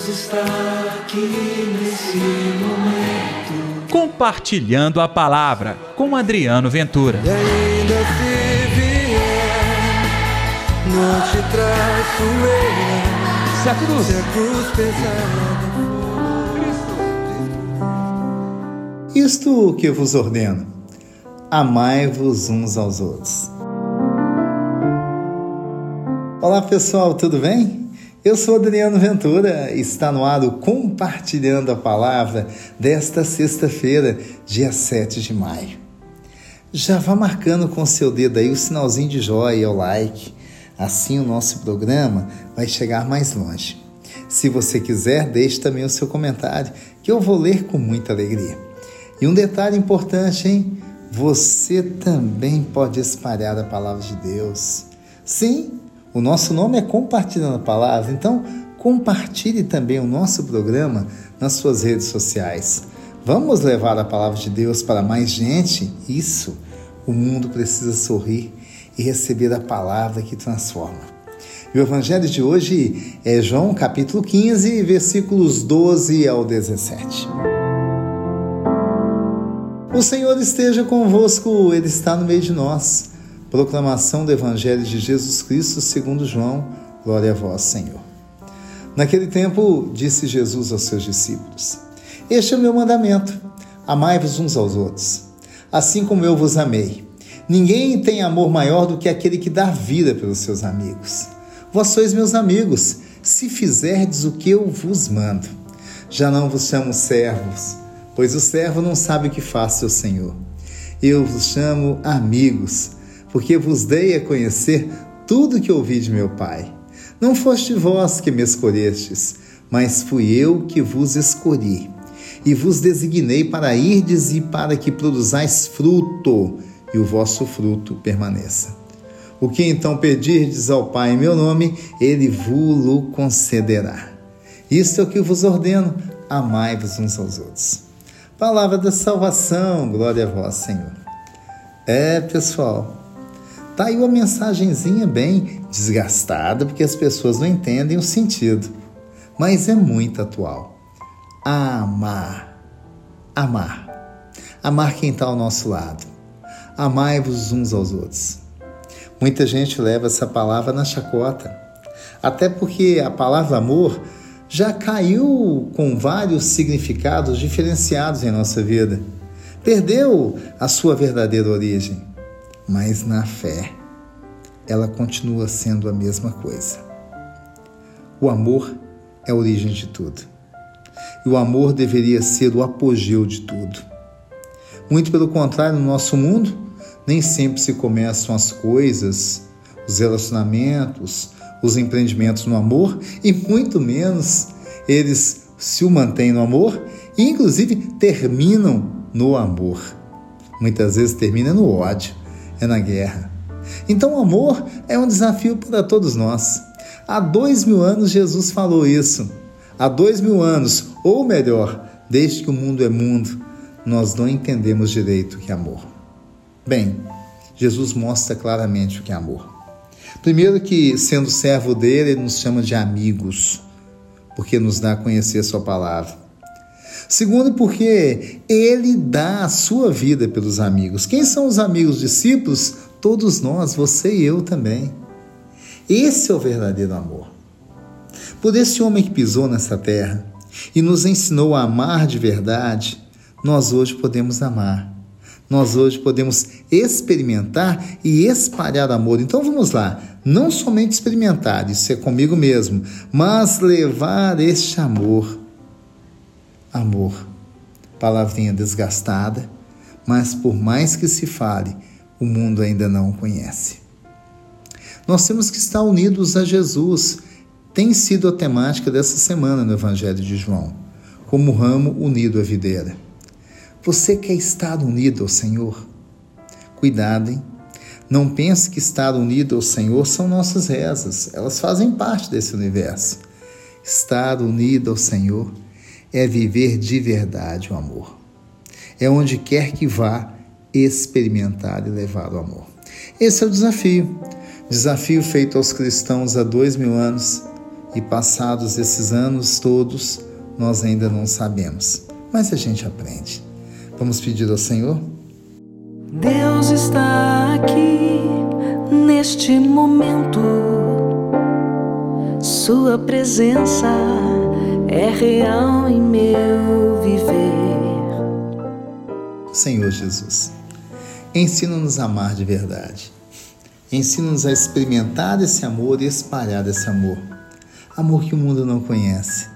Deus está aqui nesse momento. Compartilhando a palavra com Adriano Ventura. E ainda se vier, não te traço eu. Se a cruz, Se a cruz pesada. Isto que eu vos ordeno: amai-vos uns aos outros. Olá pessoal, tudo bem? Eu sou Adriano Ventura, está no ar o Compartilhando a Palavra desta sexta-feira, dia 7 de maio. Já vá marcando com seu dedo aí o sinalzinho de joia, o like, assim o nosso programa vai chegar mais longe. Se você quiser, deixe também o seu comentário, que eu vou ler com muita alegria. E um detalhe importante, hein? Você também pode espalhar a palavra de Deus. Sim, o nosso nome é Compartilhando a Palavra, então compartilhe também o nosso programa nas suas redes sociais. Vamos levar a palavra de Deus para mais gente? Isso! O mundo precisa sorrir e receber a palavra que transforma. E o evangelho de hoje é João capítulo 15, versículos 12 ao 17. O Senhor esteja convosco, Ele está no meio de nós. Proclamação do Evangelho de Jesus Cristo segundo João. Glória a vós, Senhor. Naquele tempo, disse Jesus aos seus discípulos: Este é o meu mandamento: amai-vos uns aos outros, assim como eu vos amei. Ninguém tem amor maior do que aquele que dá vida pelos seus amigos. Vós sois meus amigos, se fizerdes o que eu vos mando. Já não vos chamo servos, pois o servo não sabe o que faz seu senhor. Eu vos chamo amigos, porque vos dei a conhecer tudo que ouvi de meu Pai. Não foste vós que me escolhestes, mas fui eu que vos escolhi. E vos designei para irdes e para que produzais fruto, e o vosso fruto permaneça. O que então pedirdes ao Pai em meu nome, ele vos concederá. Isto é o que vos ordeno: amai-vos uns aos outros. Palavra da salvação, glória a vós, Senhor. É, pessoal, Tá aí uma mensagenzinha bem desgastada, porque as pessoas não entendem o sentido, mas é muito atual. Amar. Amar. Amar quem está ao nosso lado. Amai-vos uns aos outros. Muita gente leva essa palavra na chacota, até porque a palavra amor já caiu com vários significados diferenciados em nossa vida. Perdeu a sua verdadeira origem mas na fé ela continua sendo a mesma coisa. O amor é a origem de tudo. E o amor deveria ser o apogeu de tudo. Muito pelo contrário, no nosso mundo, nem sempre se começam as coisas, os relacionamentos, os empreendimentos no amor, e muito menos eles se o mantêm no amor e, inclusive, terminam no amor. Muitas vezes termina no ódio é na guerra. Então, o amor é um desafio para todos nós. Há dois mil anos Jesus falou isso. Há dois mil anos, ou melhor, desde que o mundo é mundo, nós não entendemos direito o que é amor. Bem, Jesus mostra claramente o que é amor. Primeiro que, sendo servo dele, ele nos chama de amigos, porque nos dá a conhecer a sua palavra. Segundo, porque ele dá a sua vida pelos amigos. Quem são os amigos discípulos? Todos nós, você e eu também. Esse é o verdadeiro amor. Por esse homem que pisou nessa terra e nos ensinou a amar de verdade, nós hoje podemos amar. Nós hoje podemos experimentar e espalhar amor. Então vamos lá, não somente experimentar, isso é comigo mesmo, mas levar este amor amor. Palavrinha desgastada, mas por mais que se fale, o mundo ainda não o conhece. Nós temos que estar unidos a Jesus. Tem sido a temática dessa semana no Evangelho de João, como ramo unido à videira. Você quer estar unido ao Senhor? Cuidado, hein? Não pense que estar unido ao Senhor são nossas rezas, elas fazem parte desse universo. Estar unido ao Senhor é viver de verdade o amor. É onde quer que vá experimentar e levar o amor. Esse é o desafio. Desafio feito aos cristãos há dois mil anos E passados esses anos todos, nós ainda não sabemos, mas a gente aprende. Vamos pedir ao Senhor? Deus está aqui neste momento. Sua presença é real em meu viver. Senhor Jesus, ensina-nos a amar de verdade. Ensina-nos a experimentar esse amor e espalhar esse amor. Amor que o mundo não conhece,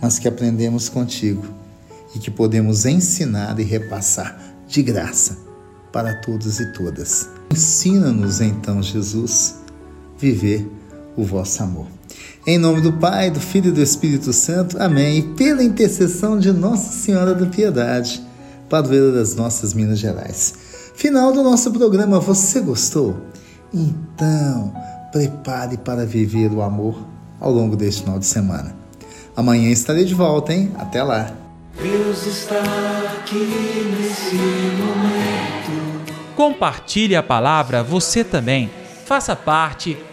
mas que aprendemos contigo e que podemos ensinar e repassar de graça para todos e todas. Ensina-nos então, Jesus, viver o vosso amor. Em nome do Pai, do Filho e do Espírito Santo. Amém. E pela intercessão de Nossa Senhora da Piedade, padroeira das nossas Minas Gerais. Final do nosso programa. Você gostou? Então, prepare para viver o amor ao longo deste final de semana. Amanhã estarei de volta, hein? Até lá. Deus está aqui nesse momento. Compartilhe a palavra você também. Faça parte